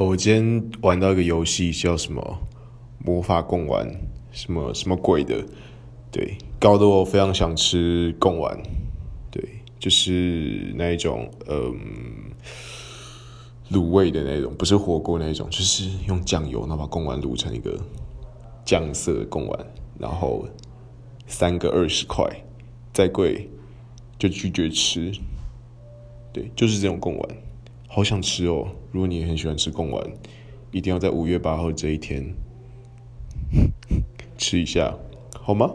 我今天玩到一个游戏，叫什么魔法贡丸，什么什么鬼的，对，搞得我非常想吃贡丸，对，就是那一种，嗯，卤味的那种，不是火锅那一种，就是用酱油，然后把贡丸卤成一个酱色贡丸，然后三个二十块，再贵就拒绝吃，对，就是这种贡丸。好想吃哦！如果你也很喜欢吃贡丸，一定要在五月八号这一天 吃一下，好吗？